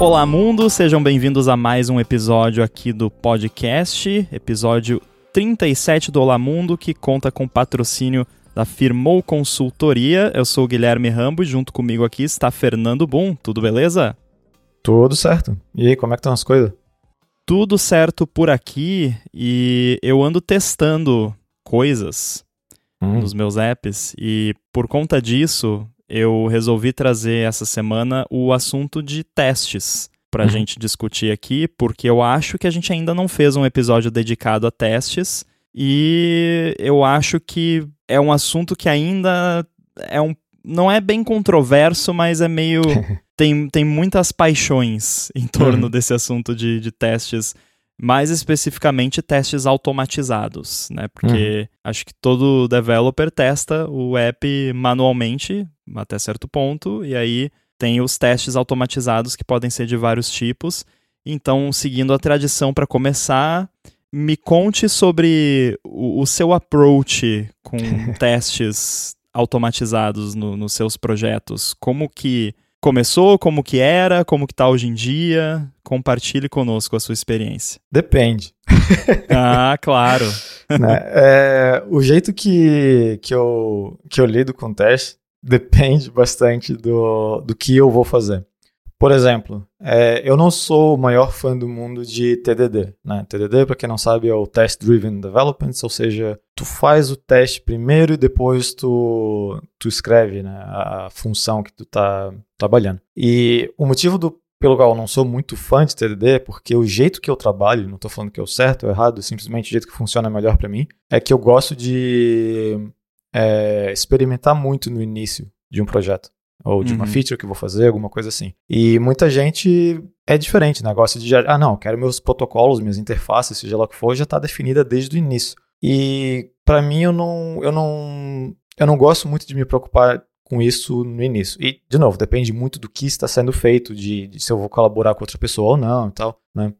Olá, mundo! Sejam bem-vindos a mais um episódio aqui do podcast, episódio 37 do Olá Mundo, que conta com patrocínio da Firmou Consultoria. Eu sou o Guilherme Rambo e junto comigo aqui está Fernando Boom. Tudo beleza? Tudo certo. E aí, como é que estão as coisas? Tudo certo por aqui e eu ando testando coisas hum. nos meus apps e por conta disso eu resolvi trazer essa semana o assunto de testes para a uhum. gente discutir aqui, porque eu acho que a gente ainda não fez um episódio dedicado a testes e eu acho que é um assunto que ainda é um não é bem controverso, mas é meio tem, tem muitas paixões em torno uhum. desse assunto de, de testes mais especificamente testes automatizados, né? Porque uhum. acho que todo developer testa o app manualmente até certo ponto e aí tem os testes automatizados que podem ser de vários tipos. Então, seguindo a tradição para começar, me conte sobre o, o seu approach com testes automatizados no, nos seus projetos. Como que começou, como que era, como que tá hoje em dia. Compartilhe conosco a sua experiência. Depende. ah, claro. né? é, o jeito que, que, eu, que eu lido com teste depende bastante do, do que eu vou fazer. Por exemplo, é, eu não sou o maior fã do mundo de TDD. Né? TDD, para quem não sabe, é o Test Driven Development, ou seja, tu faz o teste primeiro e depois tu, tu escreve né, a função que tu está trabalhando. E o motivo do, pelo qual eu não sou muito fã de TDD é porque o jeito que eu trabalho, não estou falando que é o certo ou errado, simplesmente o jeito que funciona melhor para mim, é que eu gosto de é, experimentar muito no início de um projeto ou de uhum. uma feature que eu vou fazer, alguma coisa assim. E muita gente é diferente, negócio de ah, não, quero meus protocolos, minhas interfaces, seja lá o que for, já está definida desde o início. E para mim eu não, eu não, eu não gosto muito de me preocupar com isso no início. E de novo, depende muito do que está sendo feito, de, de se eu vou colaborar com outra pessoa ou não, e tal, né?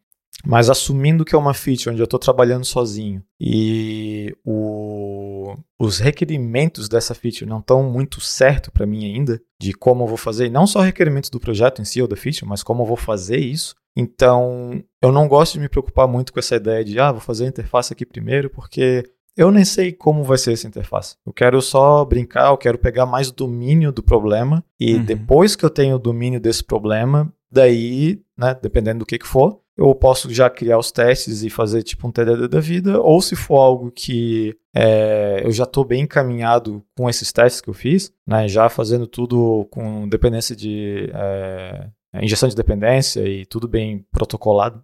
Mas assumindo que é uma feature onde eu estou trabalhando sozinho e o, os requerimentos dessa feature não estão muito certo para mim ainda, de como eu vou fazer, e não só requerimentos do projeto em si ou da feature, mas como eu vou fazer isso. Então, eu não gosto de me preocupar muito com essa ideia de, ah, vou fazer a interface aqui primeiro, porque eu nem sei como vai ser essa interface. Eu quero só brincar, eu quero pegar mais domínio do problema, e uhum. depois que eu tenho o domínio desse problema, daí, né, dependendo do que, que for, eu posso já criar os testes e fazer tipo um TDD da vida, ou se for algo que é, eu já estou bem encaminhado com esses testes que eu fiz, né, já fazendo tudo com dependência de é, injeção de dependência e tudo bem protocolado,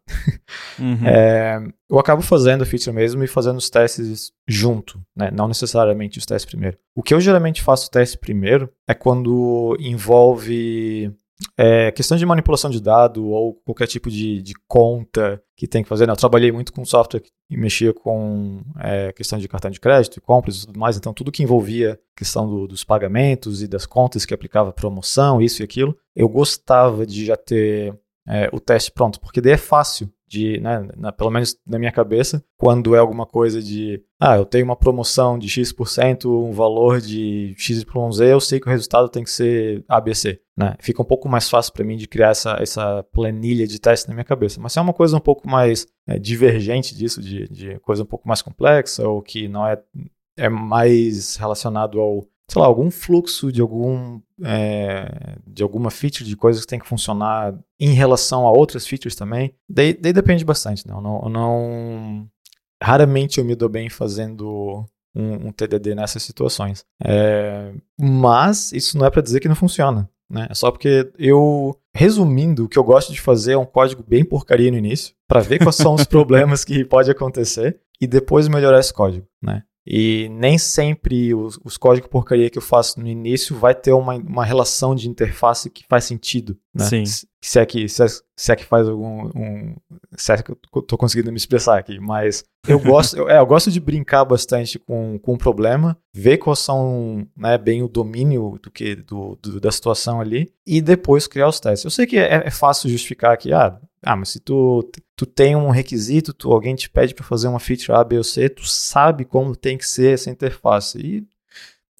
uhum. é, eu acabo fazendo a feature mesmo e fazendo os testes junto, né, não necessariamente os testes primeiro. O que eu geralmente faço o teste primeiro é quando envolve é, questão de manipulação de dado ou qualquer tipo de, de conta que tem que fazer. Né? Eu trabalhei muito com software e mexia com é, questão de cartão de crédito e compras e tudo mais, então tudo que envolvia questão do, dos pagamentos e das contas que aplicava promoção, isso e aquilo, eu gostava de já ter é, o teste pronto, porque daí é fácil de, né, na, pelo menos na minha cabeça, quando é alguma coisa de, ah, eu tenho uma promoção de X%, um valor de XYZ, eu sei que o resultado tem que ser ABC, né? Fica um pouco mais fácil para mim de criar essa, essa planilha de teste na minha cabeça. Mas se é uma coisa um pouco mais é, divergente disso, de, de coisa um pouco mais complexa, ou que não é, é mais relacionado ao sei lá, algum fluxo de algum é, de alguma feature de coisas que tem que funcionar em relação a outras features também. Daí, daí depende bastante, não, não, não raramente eu me dou bem fazendo um, um TDD nessas situações. É, mas isso não é para dizer que não funciona. Né? É só porque eu, resumindo, o que eu gosto de fazer é um código bem porcaria no início, para ver quais são os problemas que pode acontecer e depois melhorar esse código. Né? E nem sempre os, os códigos porcaria que eu faço no início vai ter uma, uma relação de interface que faz sentido, né? Sim. Se, é que, se é, se é que faz algum... Um, se é que eu tô conseguindo me expressar aqui, mas eu gosto, eu, é, eu gosto de brincar bastante com, com o problema, ver quais são né, bem o domínio do que do, do, da situação ali e depois criar os testes. Eu sei que é, é fácil justificar que, ah, ah, mas se tu, tu tem um requisito, tu, alguém te pede para fazer uma feature A, B ou C, tu sabe como tem que ser essa interface. E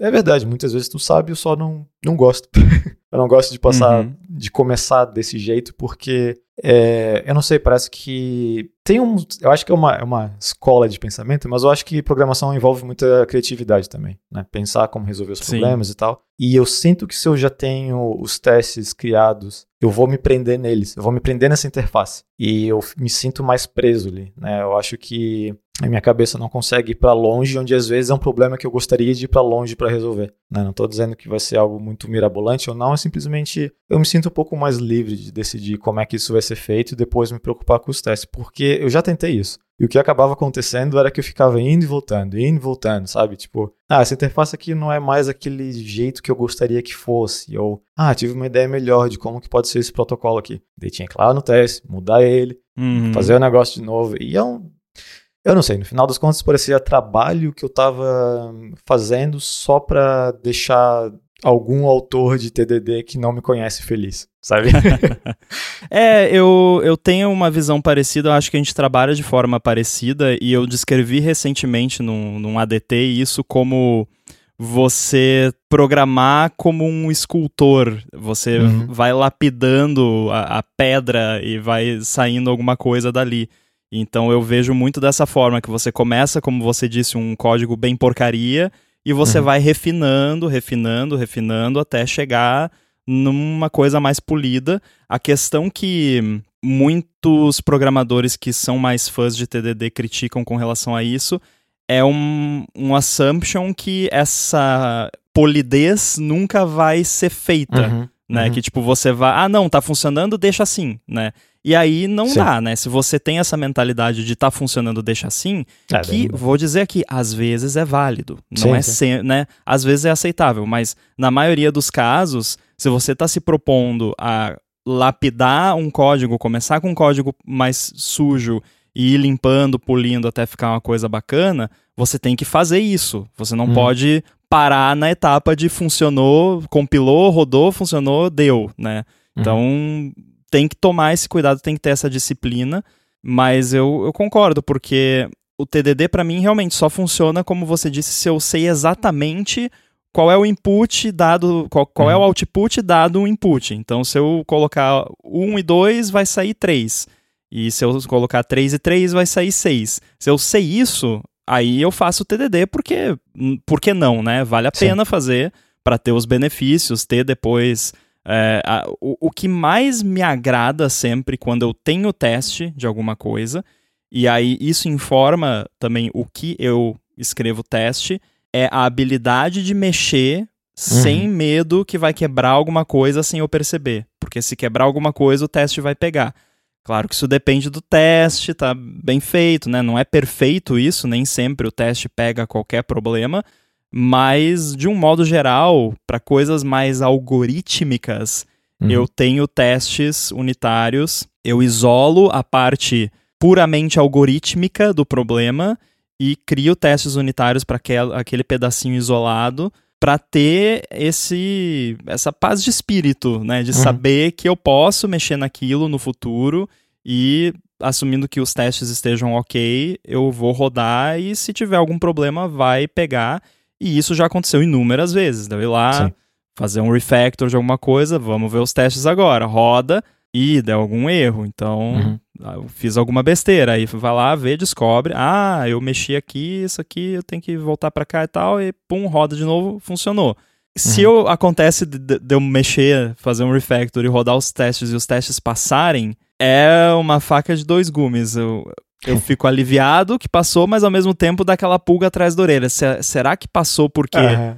é verdade, muitas vezes tu sabe, eu só não, não gosto. eu não gosto de passar, uhum. de começar desse jeito, porque é, eu não sei, parece que tem um. Eu acho que é uma, é uma escola de pensamento, mas eu acho que programação envolve muita criatividade também, né? Pensar como resolver os Sim. problemas e tal. E eu sinto que se eu já tenho os testes criados, eu vou me prender neles, eu vou me prender nessa interface. E eu me sinto mais preso ali, né? Eu acho que a minha cabeça não consegue ir para longe, onde às vezes é um problema que eu gostaria de ir para longe para resolver. Né? Não estou dizendo que vai ser algo muito mirabolante ou não, é simplesmente eu me sinto um pouco mais livre de decidir como é que isso vai ser feito e depois me preocupar com os testes, porque eu já tentei isso. E o que acabava acontecendo era que eu ficava indo e voltando, indo e voltando, sabe? Tipo, ah, essa interface aqui não é mais aquele jeito que eu gostaria que fosse. Ou, ah, tive uma ideia melhor de como que pode ser esse protocolo aqui. Daí tinha que ir lá no teste, mudar ele, uhum. fazer o negócio de novo. E é um, eu não sei, no final das contas parecia trabalho que eu estava fazendo só para deixar algum autor de TDD que não me conhece feliz, sabe? é, eu, eu tenho uma visão parecida, eu acho que a gente trabalha de forma parecida e eu descrevi recentemente num, num ADT isso como você programar como um escultor. Você uhum. vai lapidando a, a, pedra e vai saindo alguma coisa dali. Então eu vejo muito dessa forma, que você começa, como você disse, um código bem porcaria, e você uhum. vai refinando, refinando, refinando, até chegar numa coisa mais polida. A questão que muitos programadores que são mais fãs de TDD criticam com relação a isso é um, um assumption que essa polidez nunca vai ser feita, uhum. Né? Uhum. Que tipo, você vai, ah não, tá funcionando, deixa assim, né? E aí não Sim. dá, né? Se você tem essa mentalidade de tá funcionando, deixa assim, é, que vou dizer aqui, às vezes é válido. Não sim, é sempre, né? Às vezes é aceitável, mas na maioria dos casos, se você está se propondo a lapidar um código, começar com um código mais sujo e ir limpando, polindo até ficar uma coisa bacana, você tem que fazer isso. Você não hum. pode parar na etapa de funcionou, compilou, rodou, funcionou, deu, né? Uhum. Então, tem que tomar esse cuidado, tem que ter essa disciplina, mas eu, eu concordo, porque o TDD para mim realmente só funciona, como você disse, se eu sei exatamente qual é o input dado, qual, qual uhum. é o uhum. output dado o input. Então, se eu colocar 1 e 2, vai sair 3. E se eu colocar 3 e 3, vai sair 6. Se eu sei isso, aí eu faço o TDD, porque, por que não, né? Vale a Sim. pena fazer para ter os benefícios, ter depois é, a, o, o que mais me agrada sempre quando eu tenho teste de alguma coisa, e aí isso informa também o que eu escrevo teste, é a habilidade de mexer uhum. sem medo que vai quebrar alguma coisa sem eu perceber. Porque se quebrar alguma coisa, o teste vai pegar. Claro que isso depende do teste, tá bem feito, né? Não é perfeito isso, nem sempre o teste pega qualquer problema, mas, de um modo geral, para coisas mais algorítmicas, uhum. eu tenho testes unitários, eu isolo a parte puramente algorítmica do problema e crio testes unitários para aquele pedacinho isolado para ter esse essa paz de espírito, né, de uhum. saber que eu posso mexer naquilo no futuro e assumindo que os testes estejam ok, eu vou rodar e se tiver algum problema vai pegar e isso já aconteceu inúmeras vezes. Deu ir lá, Sim. fazer um refactor de alguma coisa, vamos ver os testes agora. Roda e deu algum erro. Então, uhum. Ah, eu fiz alguma besteira. Aí vai lá, vê, descobre. Ah, eu mexi aqui, isso aqui, eu tenho que voltar para cá e tal. E pum, roda de novo, funcionou. Se uhum. eu, acontece de, de, eu mexer, fazer um refactor e rodar os testes e os testes passarem, é uma faca de dois gumes. Eu, eu fico aliviado que passou, mas ao mesmo tempo dá aquela pulga atrás da orelha. será que passou porque uhum.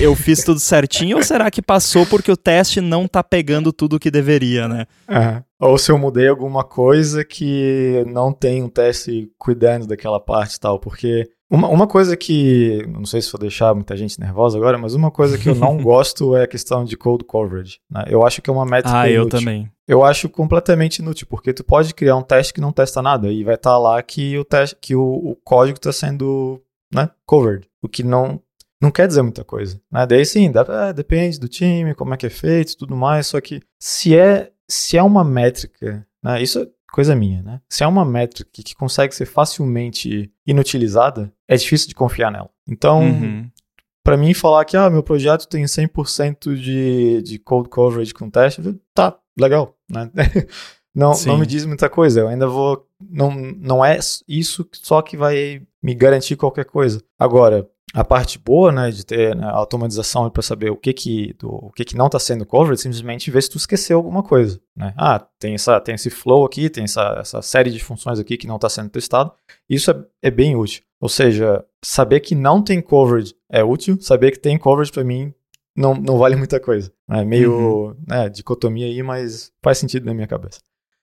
Eu fiz tudo certinho ou será que passou porque o teste não tá pegando tudo o que deveria, né? Uhum. Ou se eu mudei alguma coisa que não tem um teste cuidando daquela parte e tal, porque uma, uma coisa que, não sei se vou deixar muita gente nervosa agora, mas uma coisa que eu não gosto é a questão de code coverage. Né? Eu acho que é uma métrica Ah, inútil. eu também eu acho completamente inútil, porque tu pode criar um teste que não testa nada e vai estar tá lá que o teste, que o, o código está sendo né, covered, o que não não quer dizer muita coisa. Né? Daí sim, dá, é, depende do time, como é que é feito, tudo mais. Só que se é se é uma métrica, né, isso é coisa minha, né? Se é uma métrica que consegue ser facilmente inutilizada, é difícil de confiar nela. Então, uhum para mim falar que ah, meu projeto tem 100% de, de code coverage com teste, tá, legal, né? não, não me diz muita coisa, eu ainda vou não, não é isso só que vai me garantir qualquer coisa. Agora, a parte boa, né, de ter né, automatização para saber o que que, do, o que que não está sendo covered, simplesmente ver se tu esqueceu alguma coisa, né? Ah, tem, essa, tem esse flow aqui, tem essa, essa série de funções aqui que não está sendo testado. Isso é, é, bem útil. Ou seja, saber que não tem coverage é útil, saber que tem coverage para mim não, não vale muita coisa. É meio uhum. né, dicotomia aí, mas faz sentido na minha cabeça.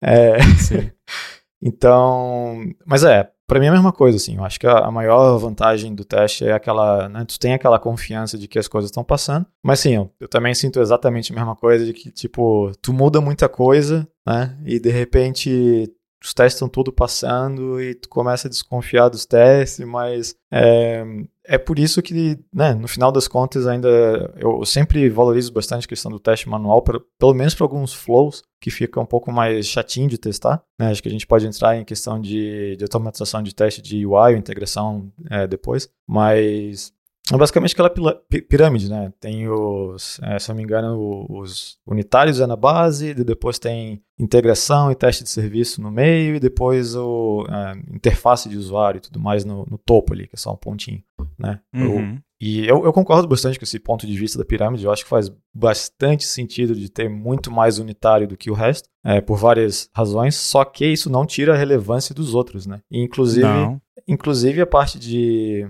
É... Sim. então, mas é, para mim é a mesma coisa, assim. Eu acho que a, maior vantagem do teste é aquela, né, tu tem aquela confiança de que as coisas estão passando. Mas sim, eu, eu, também sinto exatamente a mesma coisa de que, tipo, tu muda muita coisa, né? E de repente os testes estão tudo passando e tu começa a desconfiar dos testes, mas é, é por isso que, né, no final das contas, ainda eu sempre valorizo bastante a questão do teste manual, pra, pelo menos para alguns flows que fica um pouco mais chatinho de testar. Né? Acho que a gente pode entrar em questão de, de automatização de teste de UI, integração é, depois, mas basicamente aquela pirâmide, né? Tem os, é, se não me engano, os unitários é na base, depois tem integração e teste de serviço no meio, e depois o é, interface de usuário e tudo mais no, no, topo ali, que é só um pontinho, né? Uhum. Eu, e eu, eu, concordo bastante com esse ponto de vista da pirâmide, eu acho que faz bastante sentido de ter muito mais unitário do que o resto, é, por várias razões, só que isso não tira a relevância dos outros, né? E inclusive, não. inclusive a parte de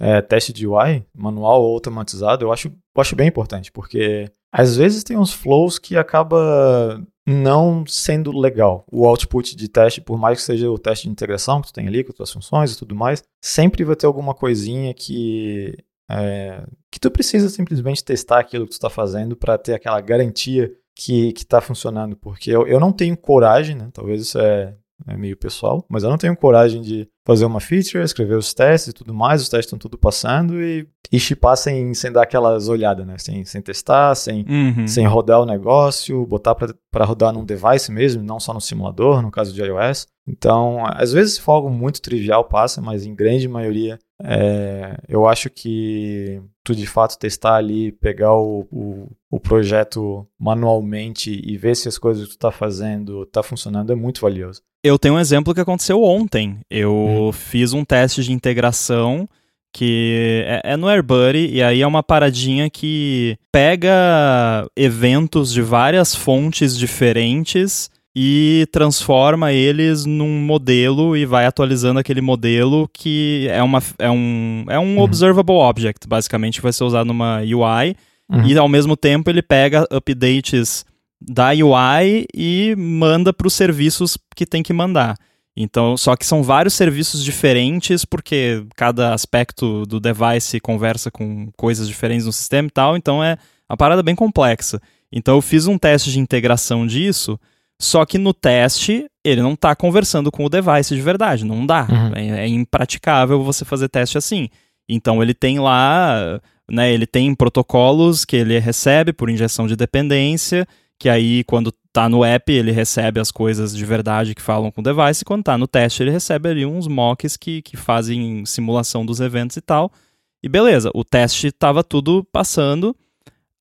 é, teste de UI, manual ou automatizado, eu acho, eu acho bem importante, porque às vezes tem uns flows que acaba não sendo legal. O output de teste, por mais que seja o teste de integração que tu tem ali com as tuas funções e tudo mais, sempre vai ter alguma coisinha que é, que tu precisa simplesmente testar aquilo que tu está fazendo para ter aquela garantia que está funcionando. Porque eu, eu não tenho coragem, né? Talvez isso é, é meio pessoal, mas eu não tenho coragem de fazer uma feature, escrever os testes e tudo mais, os testes estão tudo passando e, e chipar sem, sem dar aquelas olhadas, né? Sem, sem testar, sem, uhum. sem rodar o negócio, botar para rodar num device mesmo, não só no simulador, no caso de iOS. Então, às vezes se for algo muito trivial passa, mas em grande maioria é, eu acho que tu de fato testar ali, pegar o, o, o, projeto manualmente e ver se as coisas que tu tá fazendo tá funcionando é muito valioso. Eu tenho um exemplo que aconteceu ontem. Eu hum. fiz um teste de integração que é, é, no AirBuddy e aí é uma paradinha que pega eventos de várias fontes diferentes e transforma eles num modelo e vai atualizando aquele modelo que é, uma, é um, é um uhum. observable object, basicamente, que vai ser usado numa UI. Uhum. E ao mesmo tempo ele pega updates da UI e manda para os serviços que tem que mandar. Então, só que são vários serviços diferentes, porque cada aspecto do device conversa com coisas diferentes no sistema e tal, então é uma parada bem complexa. Então eu fiz um teste de integração disso, só que no teste ele não está conversando com o device de verdade, não dá. Uhum. É, é impraticável você fazer teste assim. Então ele tem lá, né, ele tem protocolos que ele recebe por injeção de dependência, que aí quando tá no app ele recebe as coisas de verdade que falam com o device, e quando tá no teste ele recebe ali uns mocks que, que fazem simulação dos eventos e tal. E beleza, o teste estava tudo passando.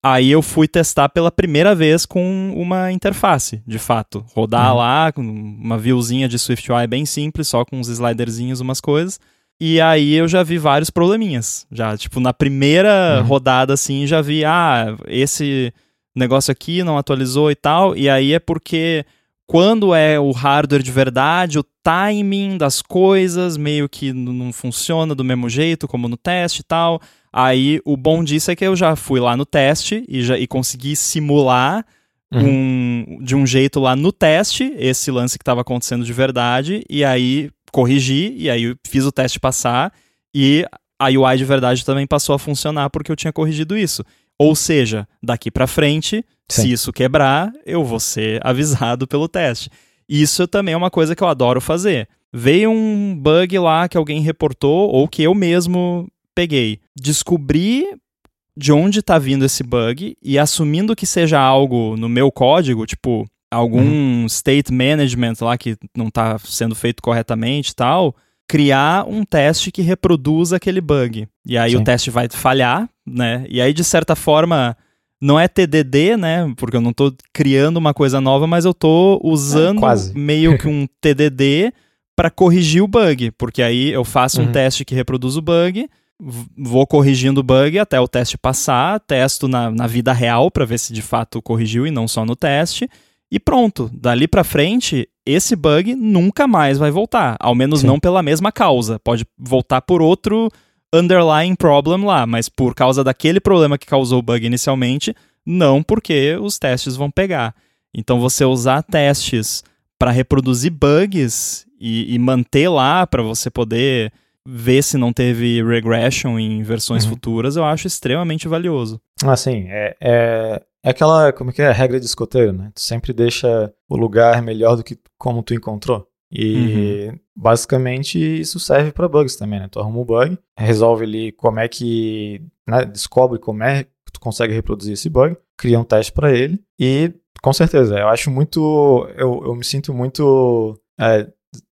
Aí eu fui testar pela primeira vez com uma interface, de fato. Rodar uhum. lá, uma viewzinha de SwiftUI bem simples, só com uns sliderzinhos, umas coisas. E aí eu já vi vários probleminhas. Já, tipo, na primeira uhum. rodada, assim, já vi, ah, esse negócio aqui não atualizou e tal, e aí é porque quando é o hardware de verdade, o timing das coisas meio que não funciona do mesmo jeito como no teste e tal. Aí o bom disso é que eu já fui lá no teste e, já, e consegui simular uhum. um, de um jeito lá no teste esse lance que estava acontecendo de verdade, e aí corrigi, e aí fiz o teste passar, e a UI de verdade também passou a funcionar porque eu tinha corrigido isso. Ou seja, daqui para frente, Sim. se isso quebrar, eu vou ser avisado pelo teste. Isso também é uma coisa que eu adoro fazer. Veio um bug lá que alguém reportou ou que eu mesmo peguei. Descobri de onde está vindo esse bug e assumindo que seja algo no meu código, tipo algum uhum. state management lá que não está sendo feito corretamente e tal, criar um teste que reproduza aquele bug. E aí Sim. o teste vai falhar, né? E aí, de certa forma, não é TDD, né? Porque eu não estou criando uma coisa nova, mas eu estou usando é, meio que um TDD para corrigir o bug. Porque aí eu faço uhum. um teste que reproduz o bug, vou corrigindo o bug até o teste passar, testo na, na vida real para ver se de fato corrigiu e não só no teste. E pronto, dali para frente, esse bug nunca mais vai voltar, ao menos Sim. não pela mesma causa. Pode voltar por outro underlying problem lá, mas por causa daquele problema que causou o bug inicialmente, não porque os testes vão pegar. Então você usar testes para reproduzir bugs e, e manter lá para você poder ver se não teve regression em versões uhum. futuras, eu acho extremamente valioso. Assim, é, é, é aquela, como que é, regra de escoteiro, né? Tu sempre deixa o lugar melhor do que como tu encontrou. E uhum. basicamente isso serve para bugs também, né? Tu arruma um bug, resolve ali como é que, né, descobre como é que tu consegue reproduzir esse bug, cria um teste para ele e com certeza, eu acho muito, eu, eu me sinto muito é,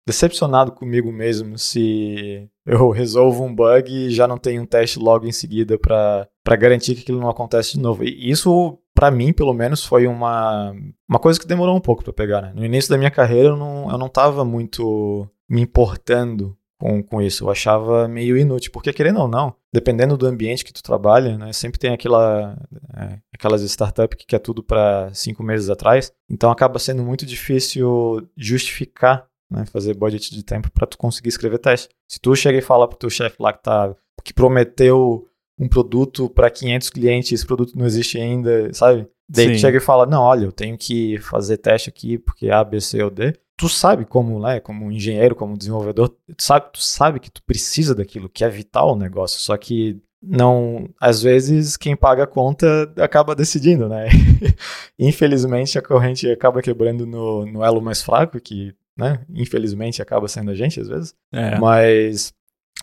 decepcionado comigo mesmo se eu resolvo um bug e já não tenho um teste logo em seguida para garantir que aquilo não acontece de novo. E isso, para mim, pelo menos, foi uma, uma coisa que demorou um pouco para pegar. Né? No início da minha carreira, eu não, eu não tava muito me importando com, com isso. Eu achava meio inútil, porque querendo ou não, dependendo do ambiente que tu trabalha, né, sempre tem aquela, é, aquelas startups que quer tudo para cinco meses atrás, então acaba sendo muito difícil justificar né, fazer budget de tempo para tu conseguir escrever teste. Se tu chega e fala pro teu chefe lá que tá que prometeu um produto para 500 clientes, esse produto não existe ainda, sabe? Daí tu chega e fala: "Não, olha, eu tenho que fazer teste aqui porque A, B, C ou D". Tu sabe como, né, como engenheiro, como desenvolvedor, tu sabe, tu sabe que tu precisa daquilo, que é vital o negócio, só que não, às vezes quem paga a conta acaba decidindo, né? Infelizmente a corrente acaba quebrando no, no elo mais fraco, que né? Infelizmente acaba sendo a gente às vezes. É. Mas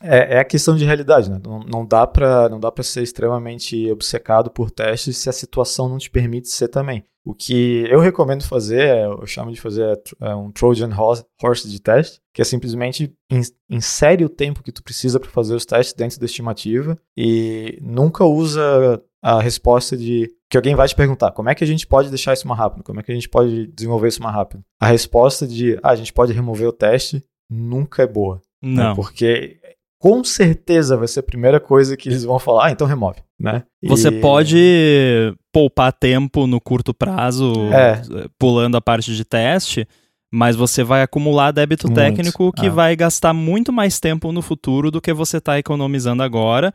é, é, a questão de realidade, né? Não, não dá para não dá para ser extremamente obcecado por testes se a situação não te permite ser também. O que eu recomendo fazer, é, eu chamo de fazer é, um Trojan Horse de teste, que é simplesmente insere o tempo que tu precisa para fazer os testes dentro da estimativa e nunca usa a resposta de que alguém vai te perguntar como é que a gente pode deixar isso mais rápido, como é que a gente pode desenvolver isso mais rápido. A resposta de ah, a gente pode remover o teste nunca é boa. Né? Não. Né? Porque com certeza vai ser a primeira coisa que eles vão falar, ah, então remove, né? Você e... pode poupar tempo no curto prazo, é. pulando a parte de teste, mas você vai acumular débito muito. técnico que é. vai gastar muito mais tempo no futuro do que você está economizando agora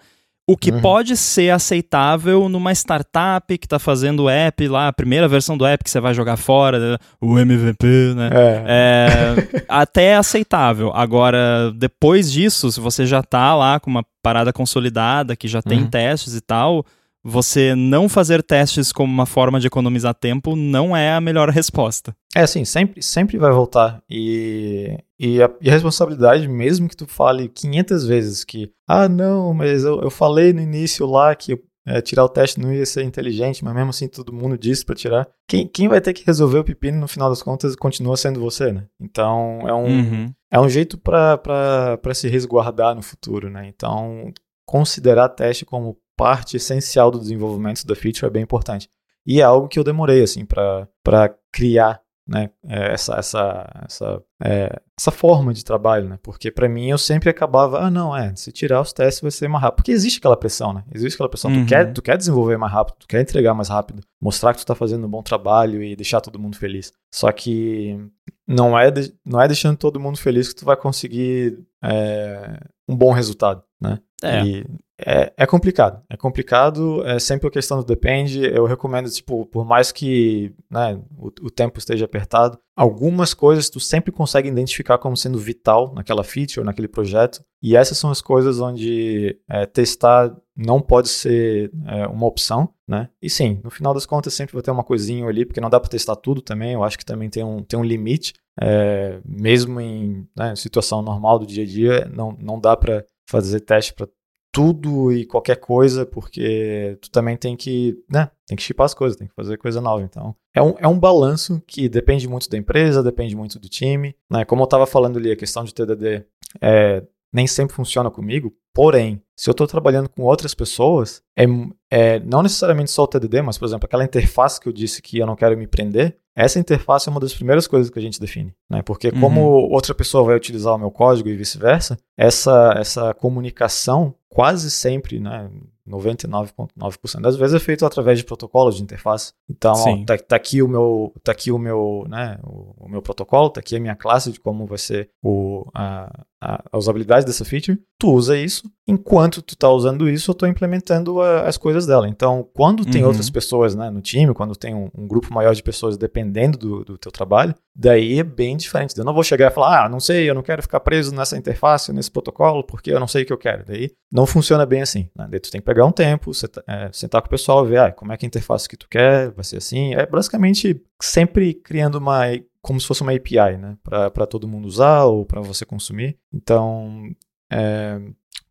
o que uhum. pode ser aceitável numa startup que está fazendo o app lá, a primeira versão do app que você vai jogar fora, né? o MVP, né? É. É, até é aceitável. Agora, depois disso, se você já está lá com uma parada consolidada, que já tem uhum. testes e tal, você não fazer testes como uma forma de economizar tempo não é a melhor resposta. É assim, sempre, sempre vai voltar. E, e, a, e a responsabilidade, mesmo que tu fale 500 vezes que, ah, não, mas eu, eu falei no início lá que é, tirar o teste não ia ser inteligente, mas mesmo assim todo mundo disse para tirar. Quem, quem vai ter que resolver o pepino no final das contas continua sendo você, né? Então é um, uhum. é um jeito para se resguardar no futuro, né? Então considerar teste como parte essencial do desenvolvimento da feature é bem importante. E é algo que eu demorei, assim, para criar né, é, essa, essa, essa, é, essa forma de trabalho, né? Porque para mim eu sempre acabava, ah, não, é, se tirar os testes vai ser mais rápido. Porque existe aquela pressão, né? Existe aquela pressão. Uhum. Tu, quer, tu quer desenvolver mais rápido, tu quer entregar mais rápido, mostrar que tu tá fazendo um bom trabalho e deixar todo mundo feliz. Só que não é, de, não é deixando todo mundo feliz que tu vai conseguir é, um bom resultado, né? É. E é, é, complicado. É complicado, é sempre a questão do depende. Eu recomendo, tipo, por mais que né, o, o, tempo esteja apertado, algumas coisas tu sempre consegue identificar como sendo vital naquela feature, naquele projeto. E essas são as coisas onde é, testar não pode ser é, uma opção, né? E sim, no final das contas sempre vai ter uma coisinha ali, porque não dá para testar tudo também. Eu acho que também tem um, tem um limite. É, mesmo em né, situação normal do dia a dia, não, não dá para fazer teste para tudo e qualquer coisa, porque tu também tem que, né, tem que chipar as coisas, tem que fazer coisa nova. Então, é um, é um balanço que depende muito da empresa, depende muito do time, né? Como eu estava falando ali, a questão de TDD é, nem sempre funciona comigo. Porém, se eu estou trabalhando com outras pessoas, é, é, não necessariamente só o TDD, mas, por exemplo, aquela interface que eu disse que eu não quero me prender, essa interface é uma das primeiras coisas que a gente define. Né? Porque uhum. como outra pessoa vai utilizar o meu código e vice-versa, essa, essa comunicação quase sempre, né, 99,9% das vezes é feito através de protocolos de interface. Então, ó, tá, tá, aqui o meu, tá aqui o meu, né, o, o, meu protocolo, tá aqui a minha classe de como vai ser o, a, a, usabilidade dessa feature. Tu usa isso, enquanto tu tá usando isso, eu tô implementando a, as coisas dela. Então, quando tem uhum. outras pessoas, né, no time, quando tem um, um grupo maior de pessoas dependendo do, do teu trabalho, daí é bem diferente. Eu não vou chegar e falar, ah, não sei, eu não quero ficar preso nessa interface, nesse protocolo, porque eu não sei o que eu quero. Daí não funciona bem assim. Né? Daí tu tem que pegar um tempo, é, sentar com o pessoal ver ah, como é que é a interface que tu quer, vai ser assim. É basicamente sempre criando uma como se fosse uma API, né, para todo mundo usar ou para você consumir. Então, é,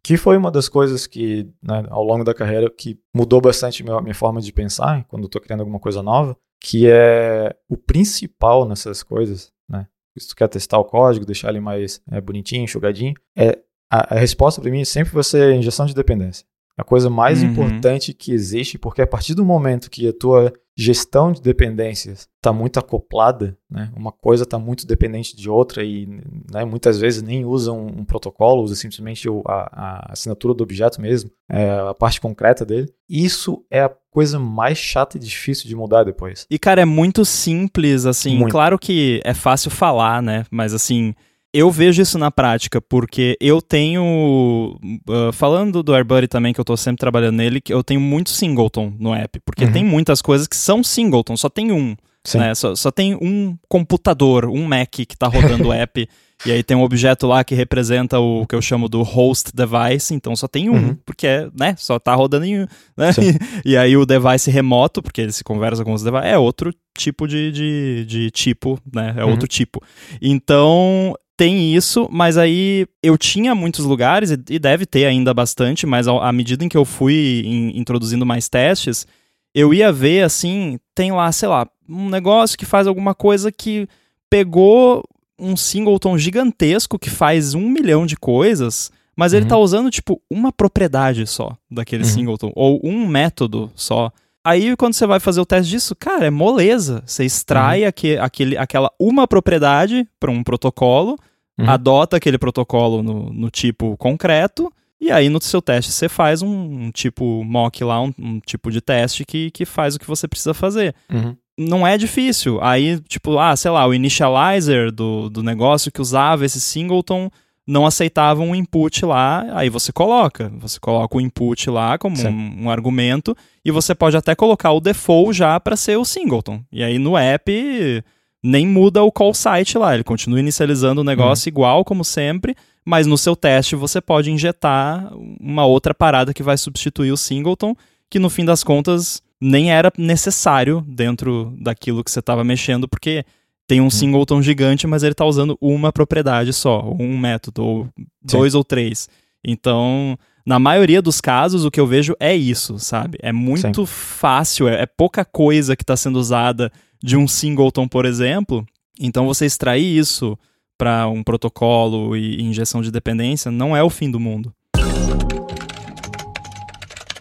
que foi uma das coisas que, né, ao longo da carreira, que mudou bastante a minha forma de pensar quando estou criando alguma coisa nova, que é o principal nessas coisas, né? Se tu quer testar o código, deixar ele mais é, bonitinho, enxugadinho, é, a, a resposta para mim sempre vai ser injeção de dependência. A coisa mais uhum. importante que existe, porque a partir do momento que a tua gestão de dependências está muito acoplada, né? uma coisa está muito dependente de outra e né, muitas vezes nem usa um, um protocolo, usa simplesmente o, a, a, assinatura do objeto mesmo, é, a parte concreta dele. Isso é a coisa mais chata e difícil de mudar depois. E cara, é muito simples, assim, muito. claro que é fácil falar, né? Mas assim, eu vejo isso na prática, porque eu tenho. Uh, falando do AirBuddy também, que eu tô sempre trabalhando nele, eu tenho muito singleton no app. Porque uhum. tem muitas coisas que são singleton, só tem um. Né? Só, só tem um computador, um Mac que tá rodando o app. E aí tem um objeto lá que representa o que eu chamo do host device, então só tem um, uhum. porque é, né, só tá rodando em um, né? E, e, aí o device remoto, porque ele se conversa com os devices, é outro tipo de, de, de tipo, né, é uhum. outro tipo. Então, tem isso, mas aí eu tinha muitos lugares, e deve ter ainda bastante, mas à medida em que eu fui in, introduzindo mais testes, eu ia ver assim, tem lá, sei lá, um negócio que faz alguma coisa que pegou um singleton gigantesco que faz um milhão de coisas, mas uhum. ele tá usando, tipo, uma propriedade só daquele uhum. singleton, ou um método só. Aí, quando você vai fazer o teste disso, cara, é moleza. Você extrai uhum. aquele, aquele, aquela uma propriedade para um protocolo, uhum. adota aquele protocolo no, no, tipo concreto, e aí no seu teste você faz um, um tipo mock lá, um, um, tipo de teste que, que faz o que você precisa fazer. Uhum. Não é difícil. Aí, tipo, ah, sei lá, o initializer do, do negócio que usava esse singleton não aceitava um input lá, aí você coloca. Você coloca o input lá como um, um, argumento e você pode até colocar o default já para ser o singleton. E aí no app nem muda o call site lá, ele continua inicializando o negócio uhum. igual como sempre, mas no seu teste você pode injetar uma outra parada que vai substituir o singleton, que no fim das contas nem era necessário dentro daquilo que você estava mexendo, porque tem um uhum. singleton gigante, mas ele está usando uma propriedade só, ou um método, ou dois ou três. Então, na maioria dos casos, o que eu vejo é isso, sabe? É muito Sim. fácil, é, é pouca coisa que está sendo usada de um singleton, por exemplo. Então você extrair isso para um protocolo e injeção de dependência não é o fim do mundo.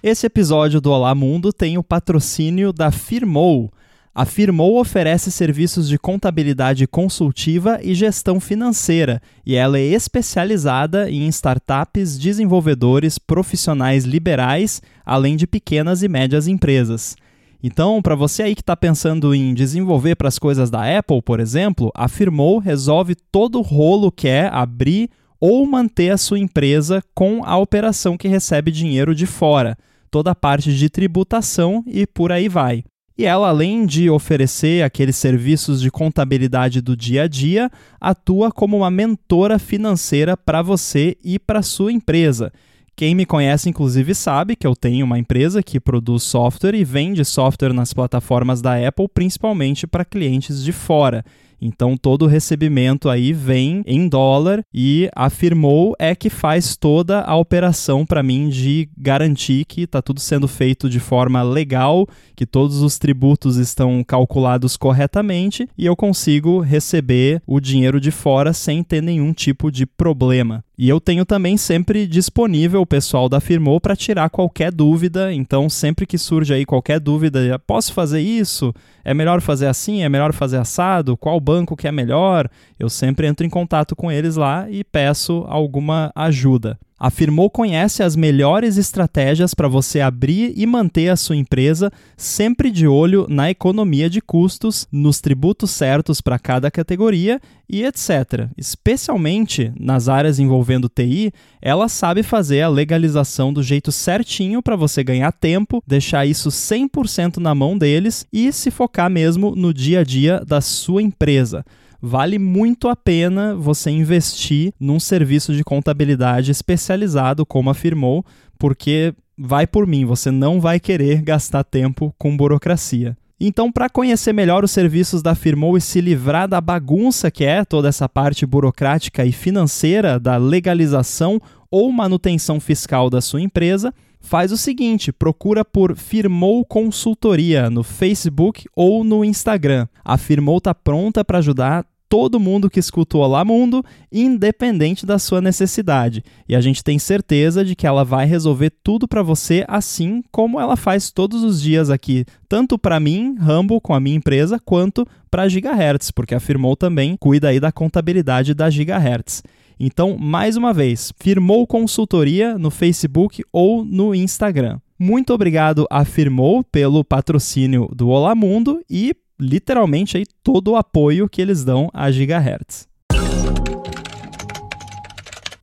Esse episódio do Olá Mundo tem o patrocínio da Firmou. A Firmou oferece serviços de contabilidade consultiva e gestão financeira, e ela é especializada em startups, desenvolvedores, profissionais liberais, além de pequenas e médias empresas. Então, para você aí que está pensando em desenvolver para as coisas da Apple, por exemplo, a Firmou resolve todo o rolo que é abrir ou manter a sua empresa com a operação que recebe dinheiro de fora, toda a parte de tributação e por aí vai. E ela, além de oferecer aqueles serviços de contabilidade do dia a dia, atua como uma mentora financeira para você e para sua empresa. Quem me conhece, inclusive, sabe que eu tenho uma empresa que produz software e vende software nas plataformas da Apple, principalmente para clientes de fora. Então todo o recebimento aí vem em dólar e afirmou é que faz toda a operação para mim de garantir que está tudo sendo feito de forma legal, que todos os tributos estão calculados corretamente e eu consigo receber o dinheiro de fora sem ter nenhum tipo de problema. E eu tenho também sempre disponível o pessoal da Firmou para tirar qualquer dúvida. Então, sempre que surge aí qualquer dúvida, posso fazer isso? É melhor fazer assim? É melhor fazer assado? Qual banco que é melhor? Eu sempre entro em contato com eles lá e peço alguma ajuda. A Firmou conhece as melhores estratégias para você abrir e manter a sua empresa, sempre de olho na economia de custos, nos tributos certos para cada categoria e etc. Especialmente nas áreas envolvendo TI, ela sabe fazer a legalização do jeito certinho para você ganhar tempo, deixar isso 100% na mão deles e se focar mesmo no dia a dia da sua empresa vale muito a pena você investir num serviço de contabilidade especializado, como afirmou, porque vai por mim, você não vai querer gastar tempo com burocracia. Então, para conhecer melhor os serviços da Firmou e se livrar da bagunça que é toda essa parte burocrática e financeira da legalização ou manutenção fiscal da sua empresa, faz o seguinte: procura por Firmou Consultoria no Facebook ou no Instagram. A Firmou está pronta para ajudar todo mundo que escuta o Olá Mundo, independente da sua necessidade. E a gente tem certeza de que ela vai resolver tudo para você, assim como ela faz todos os dias aqui, tanto para mim, Rambo, com a minha empresa, quanto para Gigahertz, porque a Firmou também cuida aí da contabilidade da Gigahertz. Então, mais uma vez, Firmou Consultoria no Facebook ou no Instagram. Muito obrigado a Firmou pelo patrocínio do Olá Mundo e literalmente aí todo o apoio que eles dão a Gigahertz.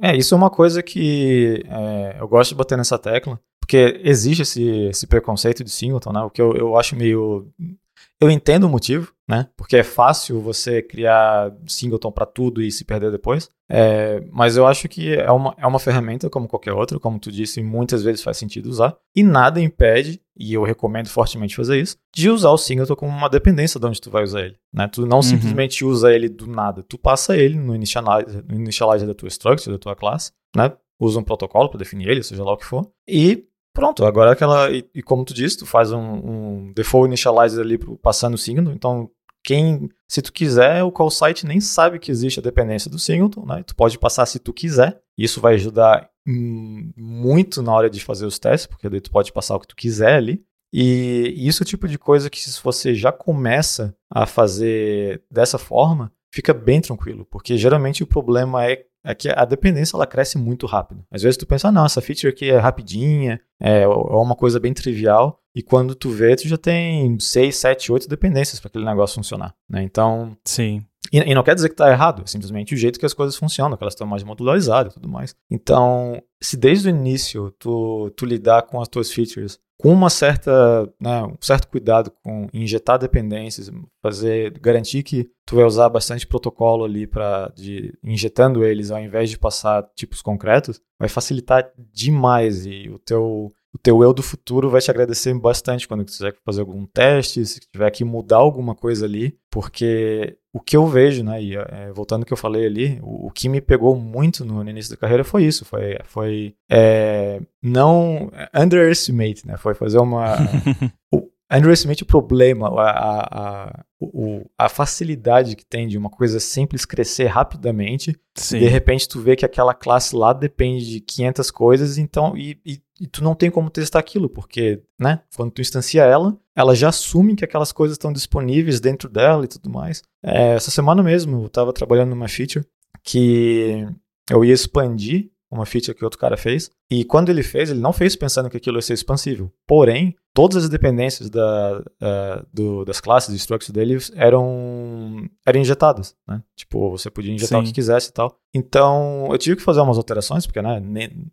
É, isso é uma coisa que é, eu gosto de bater nessa tecla, porque existe esse, esse preconceito de singleton, né? O que eu, eu acho meio eu entendo o motivo, né? Porque é fácil você criar singleton para tudo e se perder depois. É, mas eu acho que é uma, é uma ferramenta como qualquer outra, como tu disse, muitas vezes faz sentido usar. E nada impede, e eu recomendo fortemente fazer isso, de usar o singleton como uma dependência de onde tu vai usar ele. Né? Tu não uhum. simplesmente usa ele do nada, tu passa ele no initializer, no initializer da tua structure, da tua classe, né? Usa um protocolo para definir ele, seja lá o que for, e Pronto, agora aquela. E, e, como tu disse, tu faz um, um default initializer ali passando o signo. Então, quem. Se tu quiser, o call site nem sabe que existe a dependência do singleton, né? Tu pode passar se tu quiser. Isso vai ajudar muito na hora de fazer os testes, porque daí tu pode passar o que tu quiser ali. E isso é o tipo de coisa que se você já começa a fazer dessa forma, fica bem tranquilo, porque geralmente o problema é é que a dependência ela cresce muito rápido. Às vezes tu pensa, ah, não, essa feature aqui é rapidinha, é, é uma coisa bem trivial, e quando tu vê, tu já tem 6, 7, 8 dependências para aquele negócio funcionar, né? Então... Sim. E, e, não quer dizer que tá errado, é simplesmente o jeito que as coisas funcionam, que elas estão mais modularizadas e tudo mais. Então, se desde o início tu, tu lidar com as tuas features com uma certa, né, um certo cuidado com injetar dependências, fazer, garantir que tu vai usar bastante protocolo ali para injetando eles ao invés de passar tipos concretos, vai facilitar demais e o teu o teu eu do futuro vai te agradecer bastante quando quiser fazer algum teste, se tiver que mudar alguma coisa ali, porque o que eu vejo, né, e é, voltando ao que eu falei ali, o, o, que me pegou muito no, início da carreira foi isso, foi, foi é, não underestimate, né, foi fazer uma o, underestimate o problema, a, a, a, o, a facilidade que tem de uma coisa simples crescer rapidamente, Sim. de repente tu vê que aquela classe lá depende de 500 coisas, então, e, e e tu não tem como testar aquilo, porque, né, quando tu instancia ela, ela já assume que aquelas coisas estão disponíveis dentro dela e tudo mais. É, essa semana mesmo eu estava trabalhando numa feature que eu ia expandir uma feature que outro cara fez, e quando ele fez, ele não fez pensando que aquilo ia ser expansível. Porém, todas as dependências da, uh, do, das classes de structure dele eram, eram injetadas, né? Tipo, você podia injetar Sim. o que quisesse e tal. Então, eu tive que fazer umas alterações, porque, né, nem,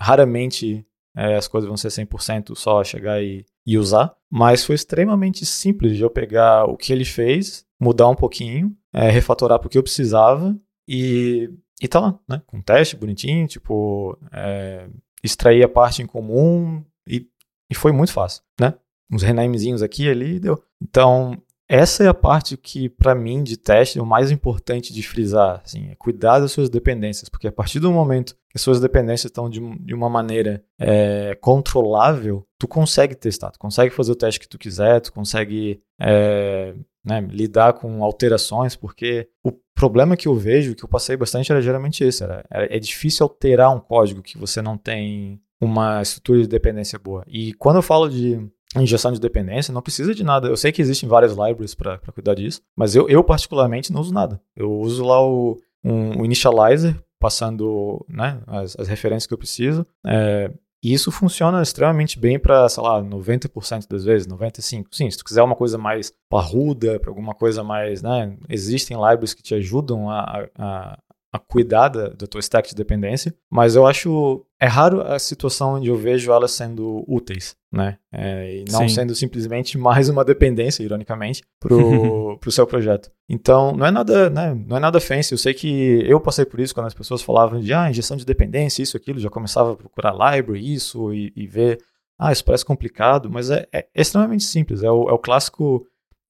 raramente é, as coisas vão ser 100% só chegar e, e usar. Mas foi extremamente simples de eu pegar o que ele fez, mudar um pouquinho, é, refatorar porque eu precisava e, e tá lá, né? Com um teste bonitinho, tipo, é, extrair a parte em comum e, e foi muito fácil, né? Uns renamezinhos aqui e ali deu. Então, essa é a parte que, para mim, de teste, é o mais importante de frisar. Assim, é cuidar das suas dependências, porque a partir do momento as suas dependências estão de, de uma maneira é, controlável, tu consegue testar, tu consegue fazer o teste que tu quiser, tu consegue é, né, lidar com alterações, porque o problema que eu vejo, que eu passei bastante, era geralmente isso. Era, era, é difícil alterar um código que você não tem uma estrutura de dependência boa. E quando eu falo de injeção de dependência, não precisa de nada. Eu sei que existem várias libraries para cuidar disso, mas eu, eu particularmente não uso nada. Eu uso lá o, um initializer, passando né, as, as, referências que eu preciso. É, e isso funciona extremamente bem para, sei lá, 90% das vezes, 95%. Sim, se tu quiser uma coisa mais parruda, para alguma coisa mais, né, existem libraries que te ajudam a, a, a cuidar da, da tua stack de dependência, mas eu acho é raro a situação onde eu vejo elas sendo úteis, né? É, e não Sim. sendo simplesmente mais uma dependência, ironicamente, pro, pro seu projeto. Então, não é nada, né? Não é nada fancy. Eu sei que eu passei por isso quando as pessoas falavam de ah, injeção de dependência, isso, aquilo, já começava a procurar library, isso, e, e ver, ah, isso parece complicado, mas é, é extremamente simples. É o, é o clássico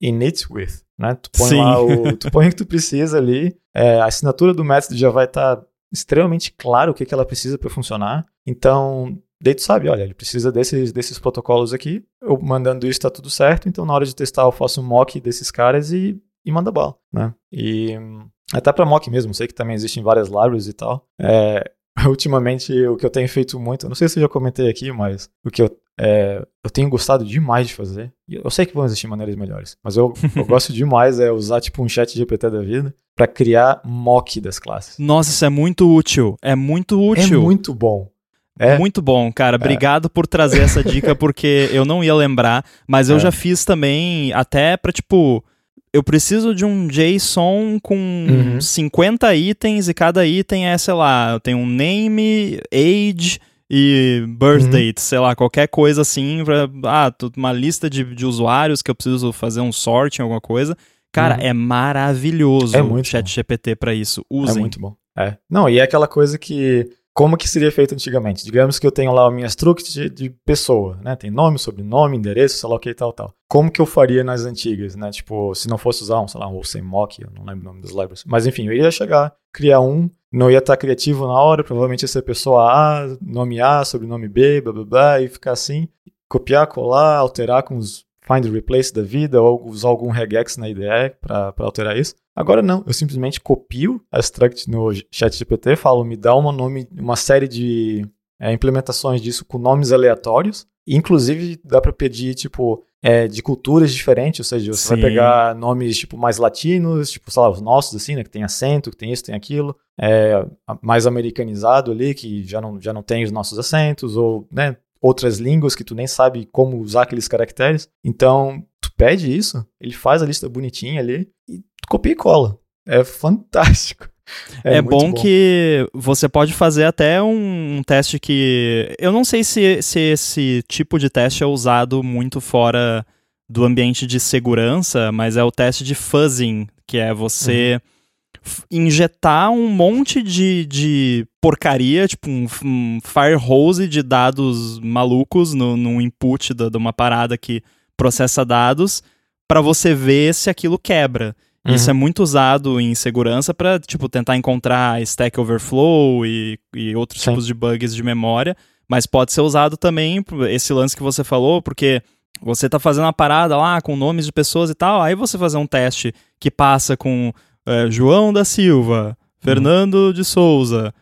init with, né? Tu põe Sim. lá o, tu põe o que tu precisa ali, é, a assinatura do método já vai estar tá extremamente claro o que, que ela precisa para funcionar. Então, daí tu sabe, olha, ele precisa desses, desses protocolos aqui, eu mandando isso está tudo certo, então na hora de testar eu faço um mock desses caras e, e manda bala, né? E até para mock mesmo, sei que também existem várias libraries e tal. É, ultimamente o que eu tenho feito muito, não sei se eu já comentei aqui, mas o que eu é, eu tenho gostado demais de fazer. Eu sei que vão existir maneiras melhores, mas eu, eu gosto demais é usar tipo um chat GPT da vida para criar mock das classes. Nossa, isso é muito útil. É muito útil. É muito bom. É. Muito bom, cara. É. Obrigado é. por trazer essa dica, porque eu não ia lembrar, mas eu é. já fiz também, até pra tipo. Eu preciso de um JSON com uhum. 50 itens e cada item é, sei lá, eu tenho um name, age, e birth uhum. sei lá, qualquer coisa assim, pra, ah, uma lista de, de usuários que eu preciso fazer um sort em alguma coisa. Cara, uhum. é maravilhoso é muito o chat. GPT para isso. Usem. É muito bom. É. Não, e é aquela coisa que como que seria feito antigamente? Digamos que eu tenho lá a minha struct de, de, pessoa, né? Tem nome, sobrenome, endereço, sei lá o que e tal, tal. Como que eu faria nas antigas, né? Tipo, se não fosse usar um, sei lá, um mock, eu não lembro o nome das libraries. Mas enfim, eu iria chegar, criar um, não ia estar criativo na hora, provavelmente ia ser pessoa A, nome A, sobrenome B, blá blá blá, e ficar assim, copiar, colar, alterar com os find replace da vida, ou usar algum regex na IDE para alterar isso. Agora não, eu simplesmente copio a struct no ChatGPT, falo, me dá uma nome, uma série de é, implementações disso com nomes aleatórios. Inclusive dá para pedir tipo é, de culturas diferentes, ou seja, você Sim. vai pegar nomes tipo mais latinos, tipo sei lá os nossos assim, né, que tem acento, que tem isso, tem aquilo, é, mais americanizado ali, que já não já não tem os nossos acentos ou né, outras línguas que tu nem sabe como usar aqueles caracteres. Então tu pede isso, ele faz a lista bonitinha ali e copia e cola. É fantástico. É, é bom, bom, que você pode fazer até um, um, teste que. Eu não sei se, se esse tipo de teste é usado muito fora do ambiente de segurança, mas é o teste de fuzzing, que é você uhum. injetar um monte de, de porcaria, tipo um, um fire hose de dados malucos no, no input de uma parada que processa dados, para você ver se aquilo quebra. Uhum. Isso é muito usado em segurança para tipo, tentar encontrar Stack Overflow e, e outros Sim. tipos de bugs de memória, mas pode ser usado também, esse lance que você falou, porque você está fazendo uma parada lá com nomes de pessoas e tal, aí você fazer um teste que passa com é, João da Silva, uhum. Fernando de Souza,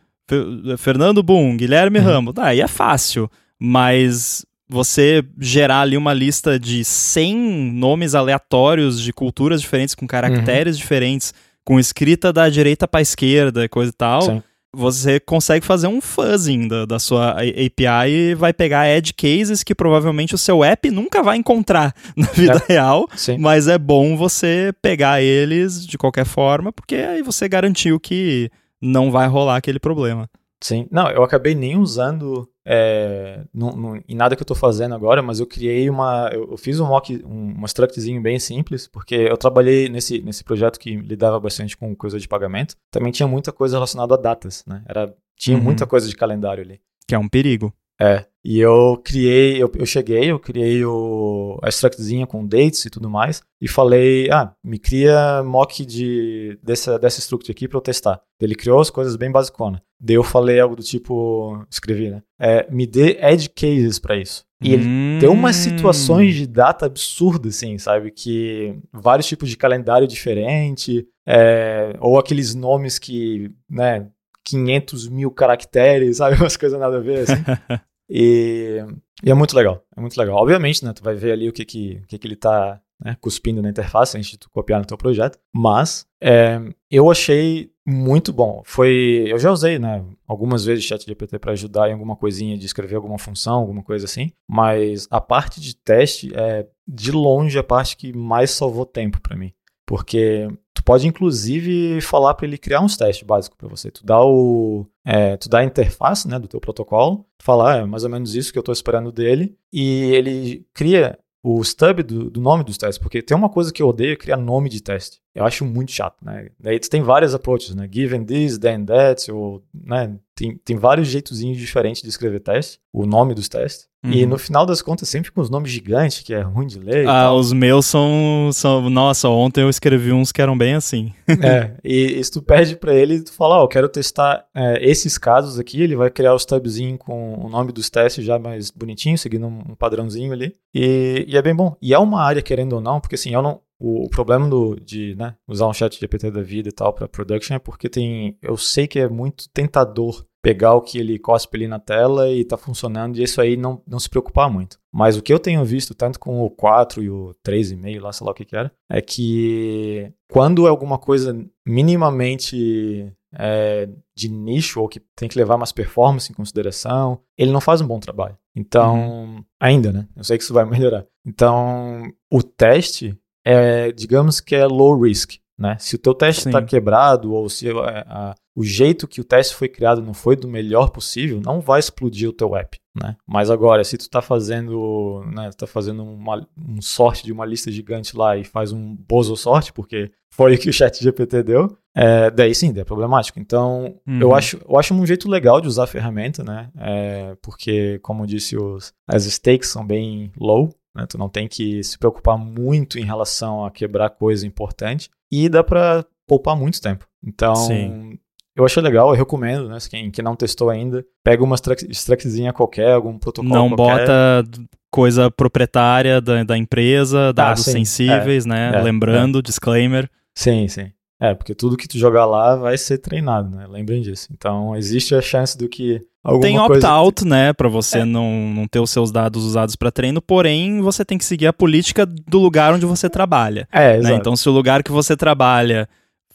Fernando Boom, Guilherme uhum. Ramos, aí é fácil, mas você gerar ali uma lista de 100 nomes aleatórios de culturas diferentes, com caracteres uhum. diferentes, com escrita da direita para esquerda, coisa e tal, Sim. você consegue fazer um fuzzing da, da sua API e vai pegar edge cases que provavelmente o seu app nunca vai encontrar na vida é. real, Sim. mas é bom você pegar eles de qualquer forma, porque aí você garantiu que não vai rolar aquele problema. Sim, não, eu acabei nem usando é, no, no, em nada que eu estou fazendo agora, mas eu criei uma. Eu, eu fiz um mock, um, um structzinho bem simples, porque eu trabalhei nesse, nesse projeto que lidava bastante com coisa de pagamento. Também tinha muita coisa relacionada a datas, né? Era, tinha uhum. muita coisa de calendário ali. Que é um perigo. É. E eu criei, eu, eu cheguei, eu criei o, a structzinha com dates e tudo mais, e falei, ah, me cria mock de, dessa, dessa struct aqui para eu testar. Ele criou as coisas bem basiconas. Daí eu falei algo do tipo, escrevi, né? É, me dê edge cases para isso. E ele hum. tem umas situações de data absurdas, assim, sabe? Que vários tipos de calendário diferente, é, ou aqueles nomes que, né, 500 mil caracteres, sabe? Umas coisas nada a ver, assim. e, e, é muito legal, é muito legal. Obviamente, né, tu vai ver ali o que que, o que, que ele tá né, cuspindo na interface antes de tu copiar no teu projeto, mas é, eu achei muito bom. Foi, eu já usei, né, algumas vezes chat GPT para ajudar em alguma coisinha de escrever alguma função, alguma coisa assim, mas a parte de teste é de longe a parte que mais salvou tempo para mim. Porque tu pode inclusive falar para ele criar uns testes básicos para você. Tu dá o é, tu dá a interface né, do teu protocolo, tu fala, ah, é mais ou menos isso que eu estou esperando dele, e ele cria o stub do, do, nome dos testes, porque tem uma coisa que eu odeio é criar nome de teste. Eu acho muito chato, né? Daí tu tem várias approaches, né? Given this, then that, ou, né? Tem, tem vários jeitozinhos diferentes de escrever teste, o nome dos testes. Uhum. E no final das contas, sempre com os nomes gigantes, que é ruim de ler. Ah, os meus são, são. Nossa, ontem eu escrevi uns que eram bem assim. é, e, e se tu pede para ele, tu fala, ó, oh, eu quero testar é, esses casos aqui, ele vai criar os tabzinhos com o nome dos testes já mais bonitinho, seguindo um, um padrãozinho ali. E, e é bem bom. E é uma área, querendo ou não, porque assim, eu não, o, problema do, de né, usar um chat GPT da vida e tal para production é porque tem. Eu sei que é muito tentador pegar o que ele cospe ali na tela e tá funcionando, e isso aí não, não se preocupar muito. Mas o que eu tenho visto, tanto com o 4 e o 3,5, lá, sei lá o que que era, é que quando é alguma coisa minimamente é, de nicho ou que tem que levar mais performance em consideração, ele não faz um bom trabalho. Então, uhum. ainda, né? Eu sei que isso vai melhorar. Então, o teste é, digamos que é low risk. Né? Se o teu teste está quebrado ou se a, a, o jeito que o teste foi criado não foi do melhor possível, não vai explodir o teu app. Né? Mas agora, se tu está fazendo, né, tá fazendo uma, um sorte de uma lista gigante lá e faz um bozo sorte, porque foi o que o chat GPT deu, é, daí sim, é problemático. Então, uhum. eu, acho, eu acho um jeito legal de usar a ferramenta, né? É, porque, como eu disse, os, as stakes são bem low, né? Tu não tem que se preocupar muito em relação a quebrar coisa importante. E dá para poupar muito tempo. Então, Sim. Eu achei legal, eu recomendo, né? Quem, quem não testou ainda, pega uma extractzinha qualquer, algum protocolo não qualquer. bota coisa proprietária da, da empresa, ah, dados ah, sensíveis, é, né? É, Lembrando, é. disclaimer. Sim, sim. É, porque tudo que tu jogar lá vai ser treinado, né? Lembrem disso. Então, existe a chance do que alguma Tem opt-out, coisa... né, para você é. não, não ter os seus dados usados para treino, porém, você tem que seguir a política do lugar onde você trabalha. É, né? Então, se o lugar que você trabalha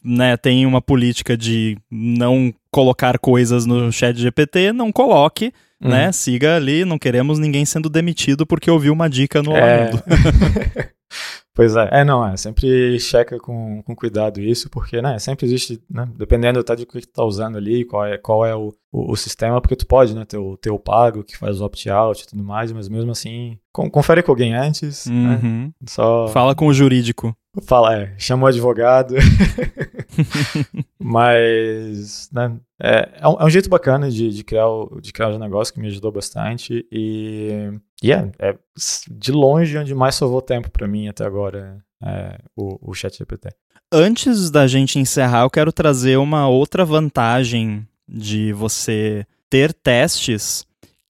né, tem uma política de não colocar coisas no chat GPT, não coloque, uhum. né? Siga ali, não queremos ninguém sendo demitido porque ouviu uma dica no é... Pois é, é não, é, sempre checa com, com cuidado isso, porque, né, sempre existe, né, dependendo até de que tu tá usando ali, qual é, qual é o, o, o sistema, porque tu pode, né, ter o, ter o pago que faz o opt-out e tudo mais, mas mesmo assim, com, confere com alguém antes, né, uhum. né, só... Fala com o jurídico. Fala, é, chama o advogado. mas, né, é, é, um, é um jeito bacana de, de, criar o, de criar o negócio que me ajudou bastante e e é, é de longe onde mais salvou tempo para mim até agora é, o, o ChatGPT. Antes da gente encerrar, eu quero trazer uma outra vantagem de você ter testes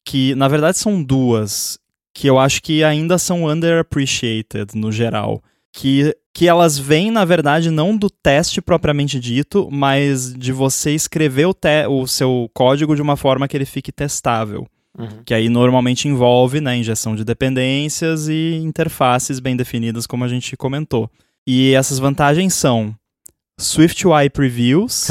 que, na verdade, são duas que eu acho que ainda são underappreciated no geral. Que, que elas vêm, na verdade, não do teste propriamente dito, mas de você escrever o, te o seu código de uma forma que ele fique testável. Uhum. Que aí normalmente envolve né, injeção de dependências e interfaces bem definidas, como a gente comentou. E essas vantagens são SwiftUI Previews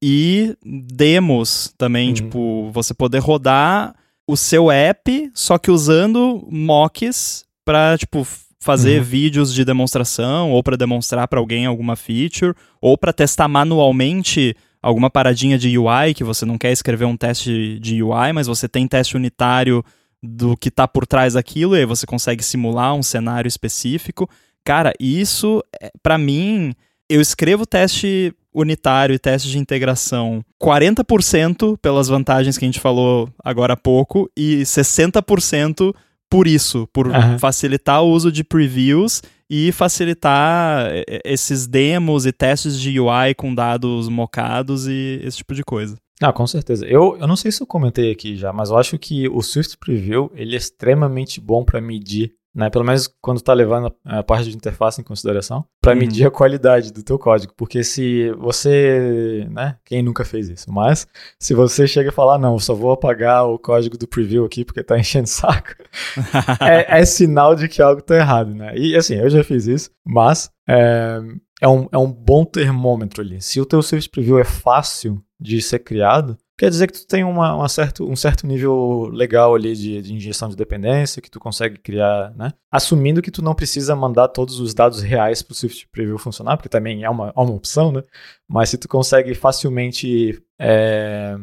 e demos também, uhum. tipo, você poder rodar o seu app, só que usando mocks para tipo fazer uhum. vídeos de demonstração ou para demonstrar para alguém alguma feature ou para testar manualmente alguma paradinha de UI, que você não quer escrever um teste de UI, mas você tem teste unitário do que está por trás daquilo, e aí você consegue simular um cenário específico. Cara, isso, é, para mim, eu escrevo teste unitário e testes de integração 40% pelas vantagens que a gente falou agora há pouco e 60% por isso, por uhum. facilitar o uso de previews e facilitar esses demos e testes de UI com dados mocados e esse tipo de coisa. Ah, com certeza. Eu, eu não sei se eu comentei aqui já, mas eu acho que o Swift Preview ele é extremamente bom para medir né? Pelo menos quando está levando a parte de interface em consideração, para uhum. medir a qualidade do teu código. Porque se você, né? Quem nunca fez isso? Mas se você chega e falar, não, eu só vou apagar o código do preview aqui porque está enchendo saco, é, é, sinal de que algo está errado, né? E assim, eu já fiz isso, mas é, é, um, é um bom termômetro ali. Se o teu service preview é fácil de ser criado, quer dizer que tu tem uma, uma certo, um certo nível legal ali de, de, injeção de dependência, que tu consegue criar, né? Assumindo que tu não precisa mandar todos os dados reais para o Swift Preview funcionar, porque também é uma, é uma opção, né? Mas se tu consegue facilmente é,